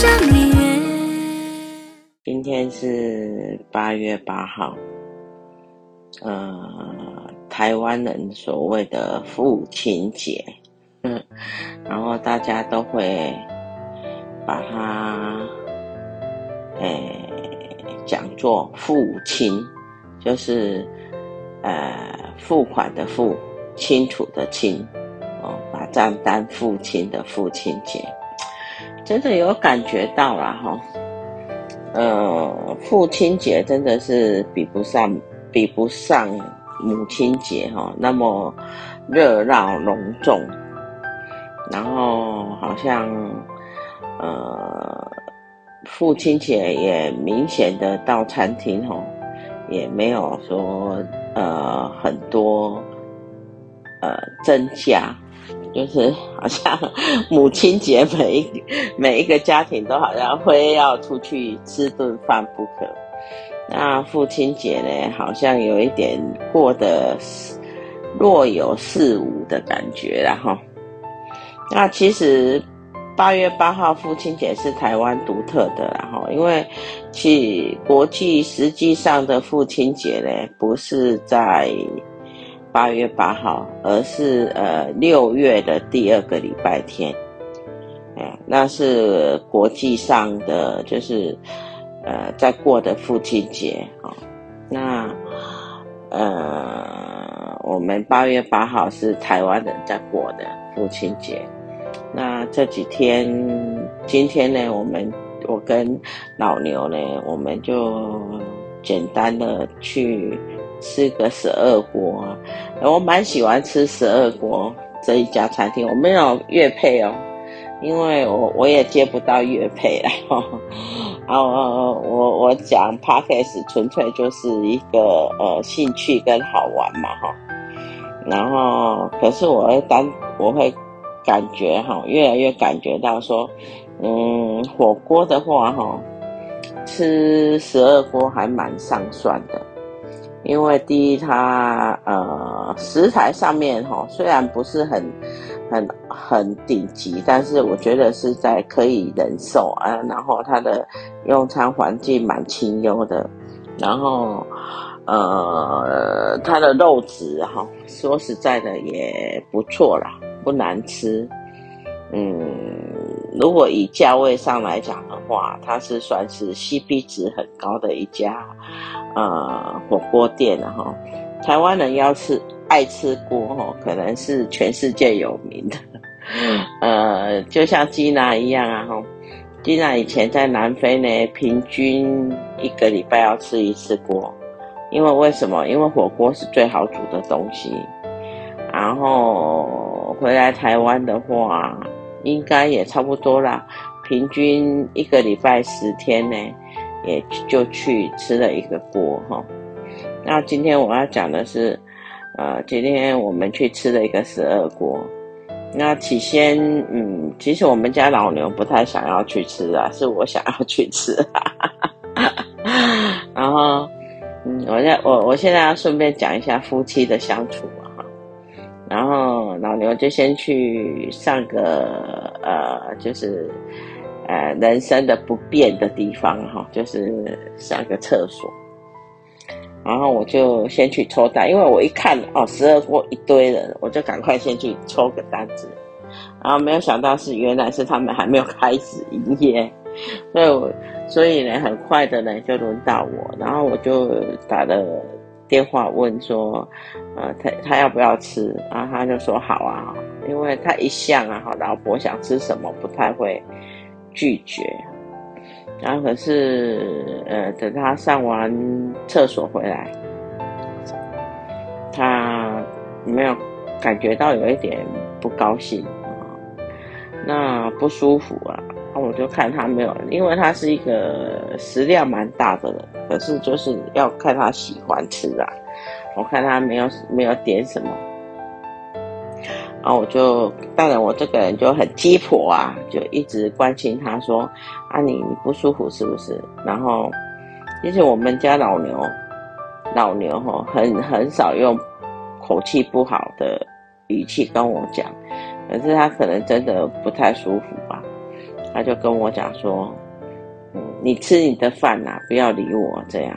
尽一生离别。今天是八月八号，呃，台湾人所谓的父亲节，嗯，然后大家都会把它，诶，讲作父亲。就是，呃，付款的付，清楚的清，哦，把账单付清的父亲节，真的有感觉到了哈，呃，父亲节真的是比不上，比不上母亲节哈，那么热闹隆重，然后好像，呃，父亲节也明显的到餐厅哈。也没有说呃很多呃增加，就是好像母亲节每一每一个家庭都好像非要出去吃顿饭不可。那父亲节呢，好像有一点过得若有似无的感觉，然后那其实。八月八号父亲节是台湾独特的，然后因为其国际实际上的父亲节呢，不是在八月八号，而是呃六月的第二个礼拜天，哎，那是国际上的就是呃在过的父亲节啊，那呃我们八月八号是台湾人在过的父亲节。那这几天，今天呢，我们我跟老牛呢，我们就简单的去吃个十二锅。我蛮喜欢吃十二锅这一家餐厅，我没有业配哦，因为我我也接不到业配了。然后我我讲 Podcast 纯粹就是一个呃兴趣跟好玩嘛哈。然后可是我会当我会。感觉哈，越来越感觉到说，嗯，火锅的话哈，吃十二锅还蛮上算的，因为第一它呃食材上面哈，虽然不是很很很顶级，但是我觉得是在可以忍受啊。然后它的用餐环境蛮清幽的，然后呃它的肉质哈，说实在的也不错啦。不难吃，嗯，如果以价位上来讲的话，它是算是 CP 值很高的一家呃火锅店了哈。台湾人要吃爱吃锅哈，可能是全世界有名的，呃，就像吉娜一样啊哈。吉娜以前在南非呢，平均一个礼拜要吃一次锅，因为为什么？因为火锅是最好煮的东西，然后。回来台湾的话，应该也差不多啦。平均一个礼拜十天呢，也就去吃了一个锅哈。那今天我要讲的是，呃，今天我们去吃了一个十二锅。那起先，嗯，其实我们家老牛不太想要去吃啊，是我想要去吃。然后，嗯，我现我我现在要顺便讲一下夫妻的相处。然后老牛就先去上个呃，就是呃人生的不变的地方哈，就是上个厕所。然后我就先去抽单，因为我一看哦，十二桌一堆人，我就赶快先去抽个单子。然后没有想到是原来是他们还没有开始营业，所以我所以呢，很快的呢就轮到我，然后我就打了。电话问说，呃，他他要不要吃？然后他就说好啊，因为他一向啊，老婆想吃什么不太会拒绝。然后可是，呃，等他上完厕所回来，他没有感觉到有一点不高兴啊，那不舒服啊。那我就看他没有，因为他是一个食量蛮大的人，可是就是要看他喜欢吃啊。我看他没有没有点什么，然后我就当然我这个人就很鸡婆啊，就一直关心他说啊，你你不舒服是不是？然后其实我们家老牛老牛吼很很少用口气不好的语气跟我讲，可是他可能真的不太舒服吧。他就跟我讲说，嗯，你吃你的饭呐，不要理我这样。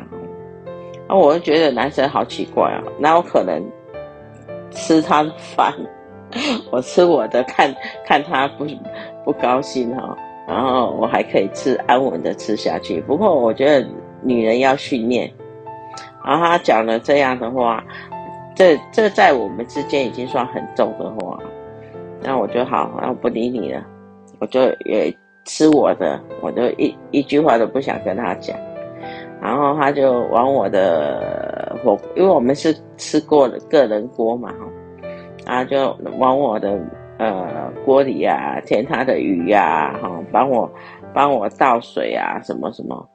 啊，我就觉得男生好奇怪啊，哪有可能吃他的饭，我吃我的，看看他不不高兴哈，然后我还可以吃安稳的吃下去。不过我觉得女人要训练，然后他讲了这样的话，这这在我们之间已经算很重的话，那我就好，那我不理你了，我就也。吃我的，我就一一句话都不想跟他讲，然后他就往我的火，因为我们是吃过的个人锅嘛，哈，然后就往我的呃锅里啊填他的鱼呀，哈，帮我帮我倒水啊，什么什么，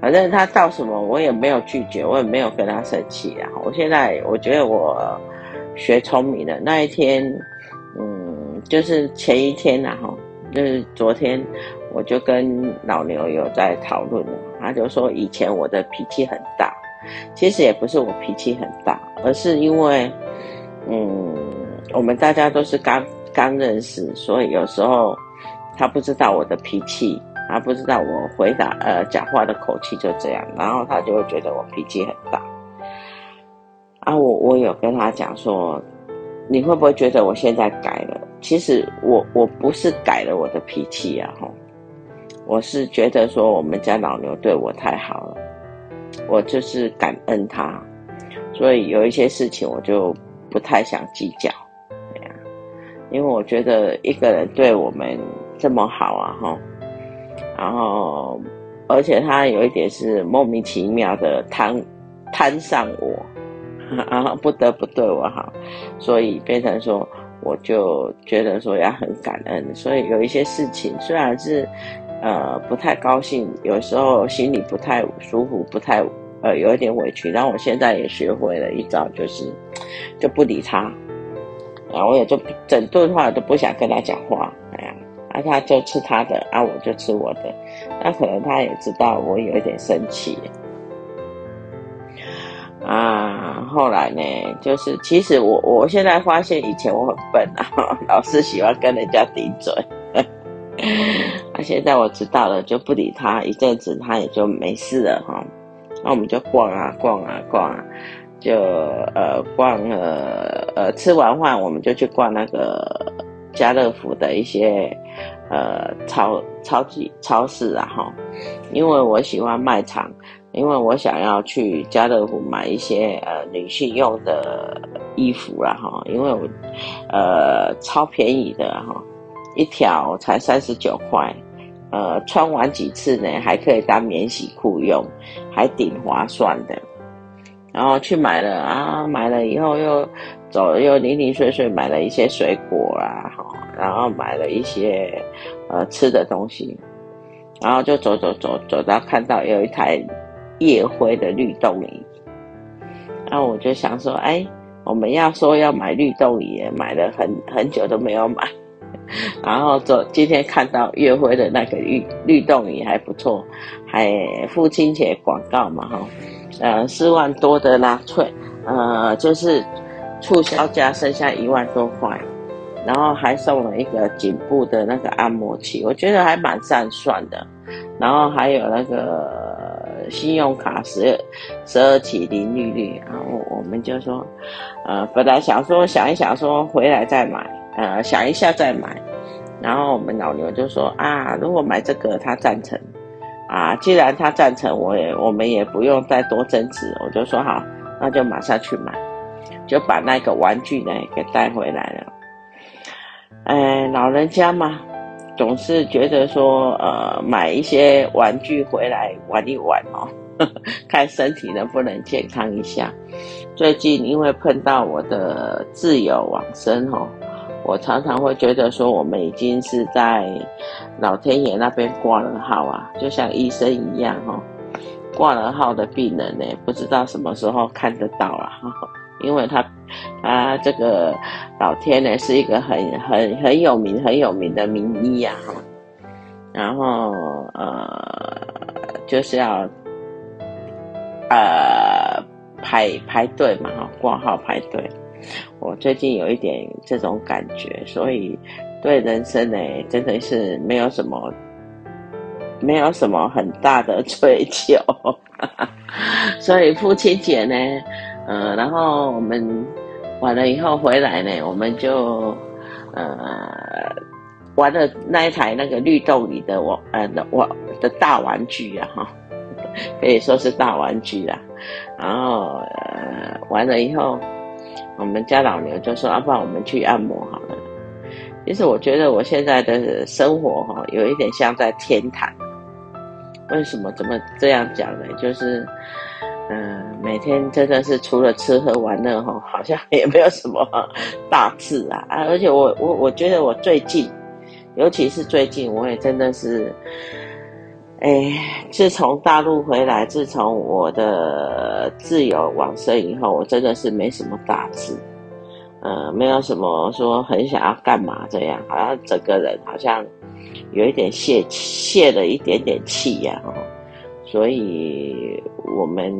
反正他倒什么我也没有拒绝，我也没有跟他生气啊。我现在我觉得我学聪明了，那一天，嗯，就是前一天呐，哈。就是昨天，我就跟老牛有在讨论了，他就说以前我的脾气很大，其实也不是我脾气很大，而是因为，嗯，我们大家都是刚刚认识，所以有时候他不知道我的脾气，他不知道我回答呃讲话的口气就这样，然后他就会觉得我脾气很大。啊，我我有跟他讲说，你会不会觉得我现在改了？其实我我不是改了我的脾气啊，吼，我是觉得说我们家老牛对我太好了，我就是感恩他，所以有一些事情我就不太想计较，对呀，因为我觉得一个人对我们这么好啊，吼，然后而且他有一点是莫名其妙的贪贪上我，然 后不得不对我好，所以变成说。我就觉得说要很感恩，所以有一些事情虽然是，呃，不太高兴，有时候心里不太舒服，不太呃有一点委屈，但我现在也学会了一招，就是就不理他，然后我也就整顿话都不想跟他讲话，哎呀，啊他就吃他的，啊我就吃我的，那可能他也知道我有一点生气。啊，后来呢，就是其实我我现在发现以前我很笨啊，老是喜欢跟人家顶嘴。那、现在我知道了，就不理他，一阵子他也就没事了哈。那我们就逛啊逛啊逛啊，就呃逛了呃吃完饭我们就去逛那个家乐福的一些呃超超级超市啊哈，因为我喜欢卖场。因为我想要去家乐福买一些呃女性用的衣服啦哈，因为我呃超便宜的哈，一条才三十九块，呃穿完几次呢还可以当免洗裤用，还挺划算的。然后去买了啊，买了以后又走了又零零碎碎买了一些水果啦哈，然后买了一些呃吃的东西，然后就走走走走到看到有一台。夜辉的律动椅，然后我就想说，哎，我们要说要买律动椅，买了很很久都没有买，然后走今天看到夜辉的那个律律动椅还不错，还父亲节广告嘛哈，呃四万多的纳粹，呃就是促销价剩下一万多块，然后还送了一个颈部的那个按摩器，我觉得还蛮赞算的，然后还有那个。信用卡十二十二期零利率，然后我们就说，呃，本来想说想一想说回来再买，呃，想一下再买，然后我们老牛就说啊，如果买这个他赞成，啊，既然他赞成，我也我们也不用再多争执，我就说好，那就马上去买，就把那个玩具呢给带回来了，哎，老人家嘛。总是觉得说，呃，买一些玩具回来玩一玩哦，看身体能不能健康一下。最近因为碰到我的挚友往生哦，我常常会觉得说，我们已经是在老天爷那边挂了号啊，就像医生一样哈，挂了号的病人呢，不知道什么时候看得到啊，因为他他这个老天呢是一个很很很有名很有名的名医呀，然后呃就是要呃排排队嘛哈，挂号排队。我最近有一点这种感觉，所以对人生呢，真的是没有什么，没有什么很大的追求。所以父亲节呢，呃，然后我们完了以后回来呢，我们就呃玩了那一台那个律动里的我呃的我的大玩具啊哈，可以说是大玩具啦。然后呃完了以后。我们家老牛就说：“要不然我们去按摩好了。”其实我觉得我现在的生活哈，有一点像在天堂。为什么这么这样讲呢？就是，嗯、每天真的是除了吃喝玩乐哈，好像也没有什么大事啊。啊，而且我我我觉得我最近，尤其是最近，我也真的是。哎，自从大陆回来，自从我的自由往生以后，我真的是没什么大志，呃，没有什么说很想要干嘛这样，好像整个人好像有一点泄泄了一点点气呀，哦，所以我们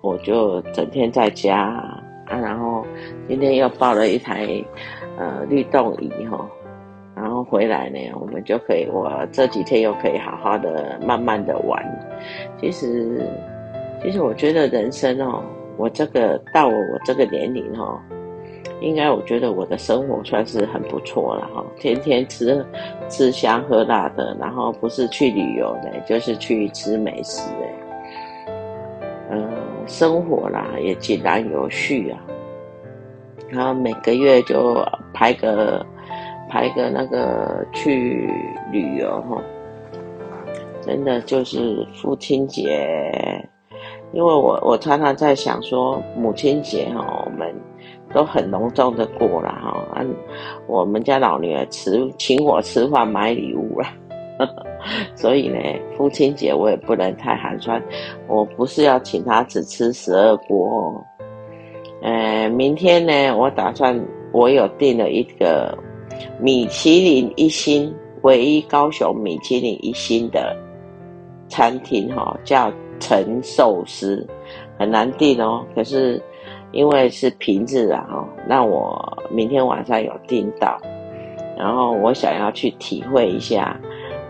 我就整天在家啊，然后今天又抱了一台呃律动仪哈。哦然后回来呢，我们就可以，我这几天又可以好好的、慢慢的玩。其实，其实我觉得人生哦，我这个到我这个年龄哦，应该我觉得我的生活算是很不错了哈。天天吃吃香喝辣的，然后不是去旅游的，就是去吃美食的。嗯，生活啦也井然有序啊。然后每个月就排个。排个那个去旅游哈，真的就是父亲节，因为我我常常在想说母亲节哈，我们都很隆重的过了哈，我们家老女儿吃请我吃饭买礼物了，所以呢，父亲节我也不能太寒酸，我不是要请她只吃十二锅，呃，明天呢，我打算我有订了一个。米其林一星，唯一高雄米其林一星的餐厅哈，叫陈寿司，很难订哦。可是因为是平日啊哈，那我明天晚上有订到，然后我想要去体会一下，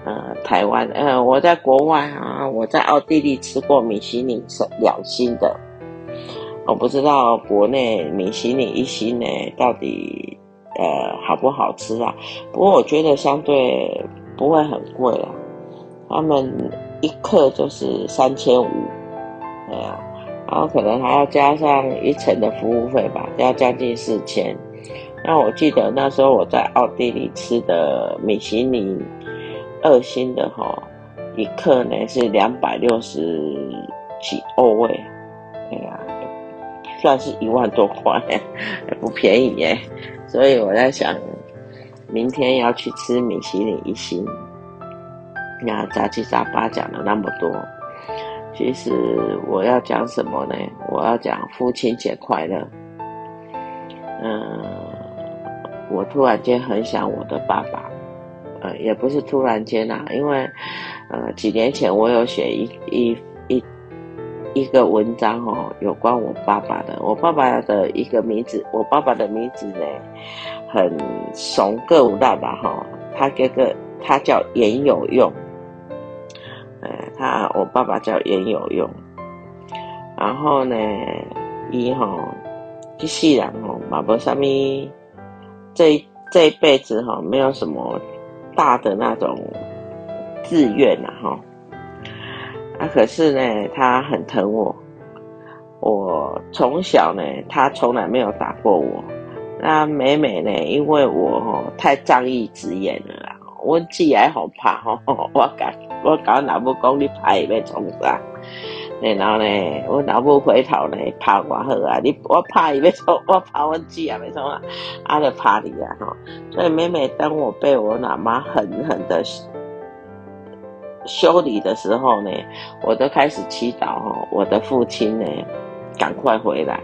呃，台湾呃，我在国外啊，我在奥地利吃过米其林两星的，我不知道国内米其林一星呢到底。呃，好不好吃啊？不过我觉得相对不会很贵啊。他们一克就是三千五，对啊，然后可能还要加上一层的服务费吧，要将近四千。那我记得那时候我在奥地利吃的米其林二星的哈，一克呢是两百六十几欧位，哎呀，算是一万多块，也 不便宜耶。所以我在想，明天要去吃米其林一星。那杂七杂八讲了那么多，其实我要讲什么呢？我要讲父亲节快乐。嗯，我突然间很想我的爸爸，呃，也不是突然间啦，因为呃几年前我有写一一。一一个文章哦，有关我爸爸的。我爸爸的一个名字，我爸爸的名字呢，很怂个无大吧哈。他哥哥他叫严有用，他我爸爸叫严有用。然后呢，一哈，这世人哦，嘛无啥咪，这这一辈子哈，没有什么大的那种志愿呐哈。啊，可是呢，他很疼我。我从小呢，他从来没有打过我。那每每呢，因为我吼太仗义直言了啦，我自己还好怕吼，我讲我讲哪不讲你怕会被冲杀。然后呢，我老母回头呢，怕我好啊！你我拍伊要说，我怕我姐啊，没错啊，阿就拍你啊哈！所以每每当我被我老妈狠狠的修理的时候呢，我都开始祈祷哈，我的父亲呢，赶快回来，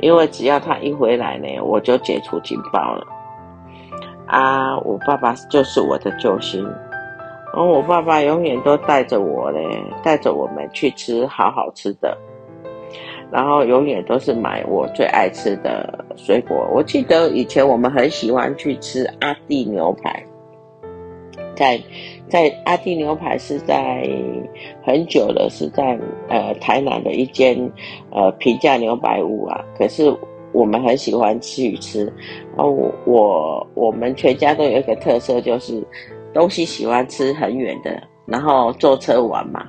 因为只要他一回来呢，我就解除警报了。啊，我爸爸就是我的救星。然后我爸爸永远都带着我嘞，带着我们去吃好好吃的，然后永远都是买我最爱吃的水果。我记得以前我们很喜欢去吃阿弟牛排，在在阿弟牛排是在很久了，是在呃台南的一间呃平价牛排屋啊。可是我们很喜欢去吃，然后我我我们全家都有一个特色就是。东西喜欢吃很远的，然后坐车玩嘛，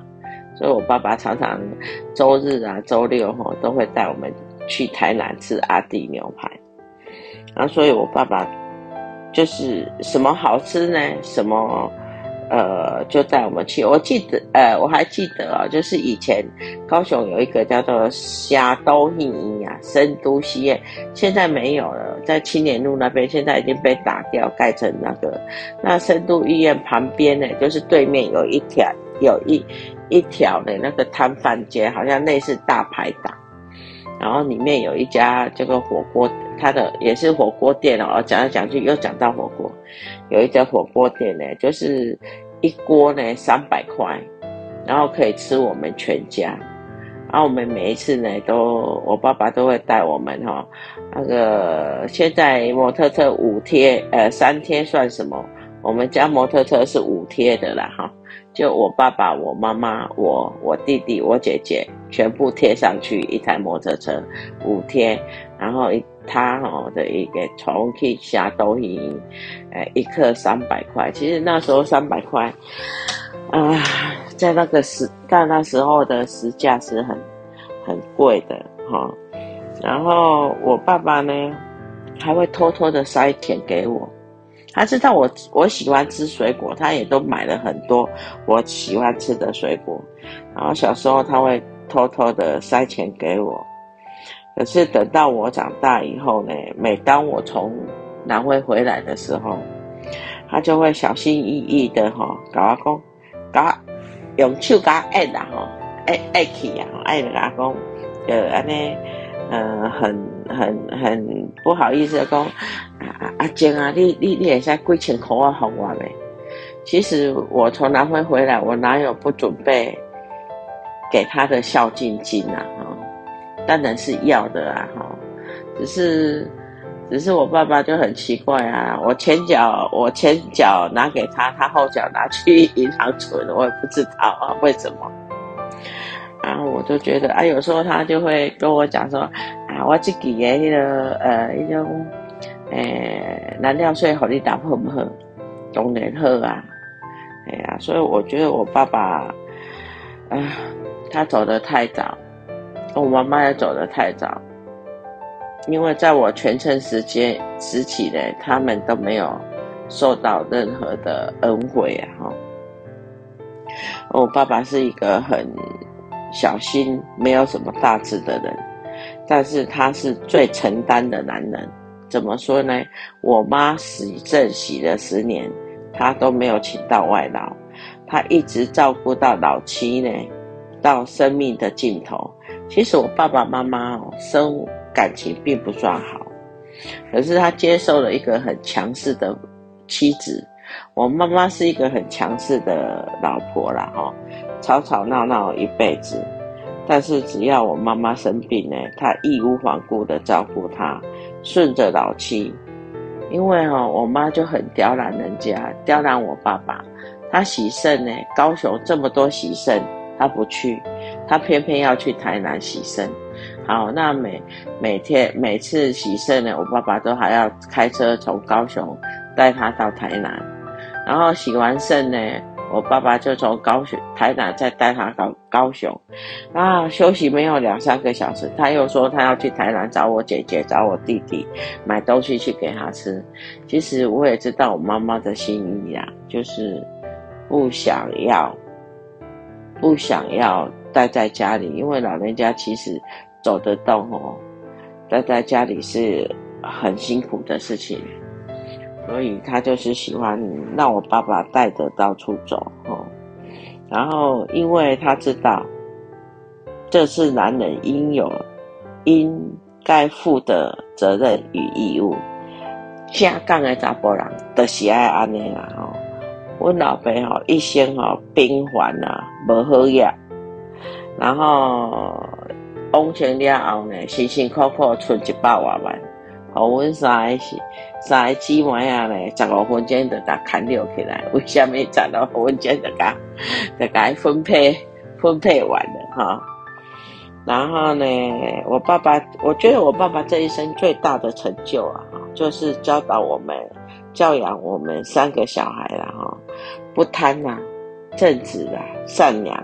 所以我爸爸常常周日啊、周六哈都会带我们去台南吃阿弟牛排，然后所以我爸爸就是什么好吃呢？什么？呃，就带我们去。我记得，呃，我还记得啊，就是以前高雄有一个叫做虾都医院啊，深都医院，现在没有了，在青年路那边，现在已经被打掉，盖成那个。那深都医院旁边呢，就是对面有一条，有一一条的那个摊贩街，好像类似大排档。然后里面有一家这个火锅，它的也是火锅店哦。讲来讲去又讲到火锅，有一家火锅店呢，就是一锅呢三百块，然后可以吃我们全家。然后我们每一次呢，都我爸爸都会带我们哈、那个现在摩托车五贴，呃三贴算什么？我们家摩托车是五贴的啦哈。就我爸爸、我妈妈、我我弟弟、我姐姐，全部贴上去一台摩托车五贴，然后一他哦的一个重庆下抖音，呃，一克三百块。其实那时候三百块，啊，在那个时，在那时候的时价是很很贵的哈。然后我爸爸呢，还会偷偷的塞钱给我。他知道我我喜欢吃水果，他也都买了很多我喜欢吃的水果。然后小时候他会偷偷的塞钱给我，可是等到我长大以后呢，每当我从南回回来的时候，他就会小心翼翼的哈，跟我讲，搞用手搞按啦哈，按按去呀，按了阿公，呃安尼，呃很很很不好意思的讲。啊阿静啊，你你你也在几千块啊，好我没？其实我从南非回来，我哪有不准备给他的孝敬金啊？当然是要的啊！哈，只是只是我爸爸就很奇怪啊，我前脚我前脚拿给他，他后脚拿去银行存，我也不知道啊为什么。然后我就觉得啊，有时候他就会跟我讲说啊，我自己的那个呃一种。诶、燃料税好你打好不好？当然好啊！哎呀，所以我觉得我爸爸，啊，他走得太早，我妈妈也走得太早，因为在我全程时间时期呢，他们都没有受到任何的恩惠啊！哈，我爸爸是一个很小心、没有什么大志的人，但是他是最承担的男人。怎么说呢？我妈洗正洗了十年，他都没有请到外劳，他一直照顾到老七呢，到生命的尽头。其实我爸爸妈妈哦，生感情并不算好，可是他接受了一个很强势的妻子。我妈妈是一个很强势的老婆啦，哈，吵吵闹闹一辈子。但是只要我妈妈生病呢，她义无反顾的照顾她。顺着老七，因为哈、哦，我妈就很刁难人家，刁难我爸爸。他洗肾呢，高雄这么多洗肾，他不去，他偏偏要去台南洗肾。好，那每每天每次洗肾呢，我爸爸都还要开车从高雄带他到台南，然后洗完肾呢。我爸爸就从高雄、台南再带他到高雄，啊，休息没有两三个小时，他又说他要去台南找我姐姐、找我弟弟，买东西去给他吃。其实我也知道我妈妈的心意啊，就是不想要，不想要待在家里，因为老人家其实走得动哦，待在家里是很辛苦的事情，所以他就是喜欢让我爸爸带着到处走哦。然后，因为他知道这是男人应有、应该负的责任与义务。正港的查甫人都是爱安尼啦吼。阮老爸吼一生吼平凡啊，无好业，然后往前了后呢，辛辛苦苦存一百外万，互阮三个是三个姊妹啊呢，十五分钟就甲砍掉起来。为什么十五分钟就甲就甲分配分配完了哈？然后呢，我爸爸，我觉得我爸爸这一生最大的成就啊，就是教导我们。教养我们三个小孩了，哈，不贪啊，正直啊，善良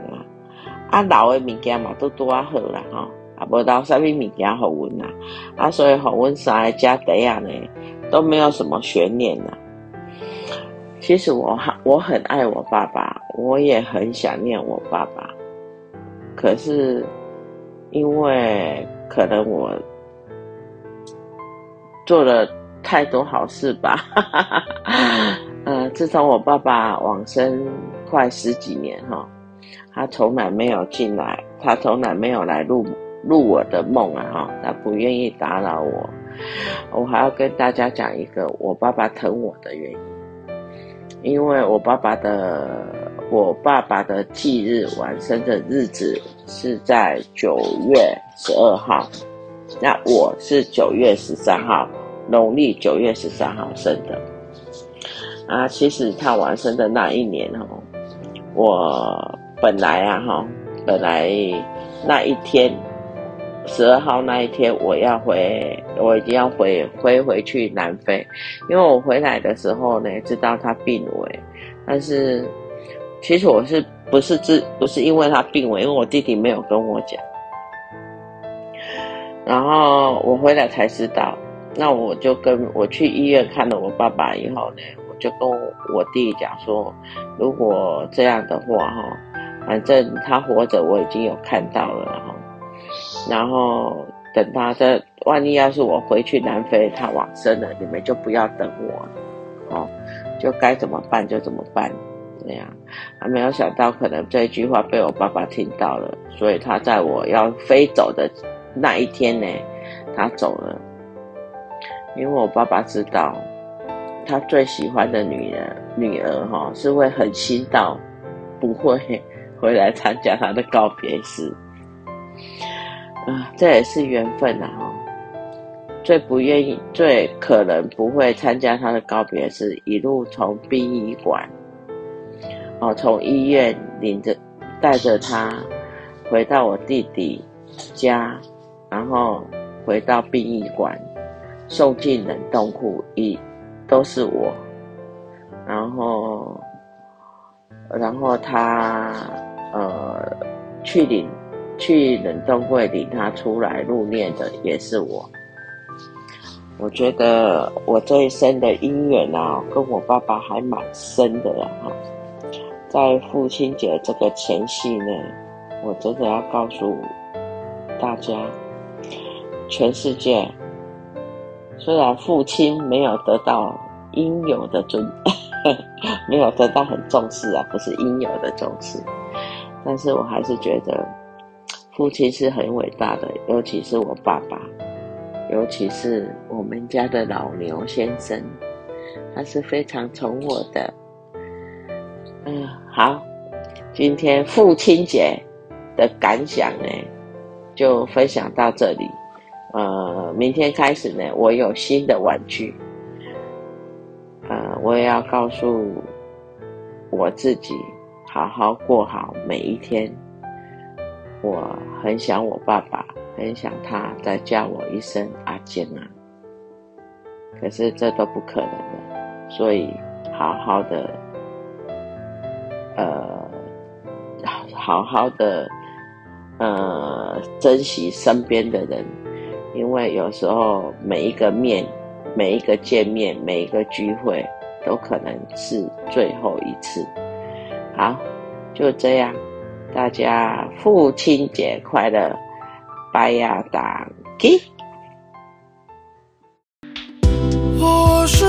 啊，老的物件嘛都多啊好啦，哈，啊，无留啥物物件互阮啦，啊，所以互阮三个家底啊呢，都没有什么悬念呐。其实我很我很爱我爸爸，我也很想念我爸爸，可是因为可能我做了。太多好事吧，呃，自从我爸爸往生快十几年哈，他从来没有进来，他从来没有来入入我的梦啊哈，他不愿意打扰我。我还要跟大家讲一个我爸爸疼我的原因，因为我爸爸的我爸爸的忌日往生的日子是在九月十二号，那我是九月十三号。农历九月十三号生的啊，其实他往生的那一年哦，我本来啊哈，本来那一天十二号那一天我要回，我一定要回回回去南非，因为我回来的时候呢，知道他病危，但是其实我是不是自不是因为他病危，因为我弟弟没有跟我讲，然后我回来才知道。那我就跟我去医院看了我爸爸以后呢，我就跟我弟讲说，如果这样的话哈，反正他活着我已经有看到了哈，然后等他这万一要是我回去南非他往生了，你们就不要等我，哦，就该怎么办就怎么办，这样，还没有想到可能这一句话被我爸爸听到了，所以他在我要飞走的那一天呢，他走了。因为我爸爸知道，他最喜欢的女人女儿哈是会狠心到不会回来参加他的告别式，啊，这也是缘分呐哈。最不愿意、最可能不会参加他的告别式，一路从殡仪馆，哦，从医院领着带着他回到我弟弟家，然后回到殡仪馆。送进冷冻库，一都是我，然后，然后他呃去领去冷冻柜领他出来入殓的也是我。我觉得我这一生的姻缘啊，跟我爸爸还蛮深的啦哈。在父亲节这个前夕呢，我真的要告诉大家，全世界。虽然父亲没有得到应有的尊，没有得到很重视啊，不是应有的重视，但是我还是觉得父亲是很伟大的，尤其是我爸爸，尤其是我们家的老牛先生，他是非常宠我的。嗯，好，今天父亲节的感想呢，就分享到这里。呃，明天开始呢，我有新的玩具。我也要告诉我自己，好好过好每一天。我很想我爸爸，很想他再叫我一声阿健啊。可是这都不可能的，所以好好的，呃，好好的，呃，珍惜身边的人。因为有时候每一个面、每一个见面、每一个聚会，都可能是最后一次。好，就这样，大家父亲节快乐，拜亚当基。我是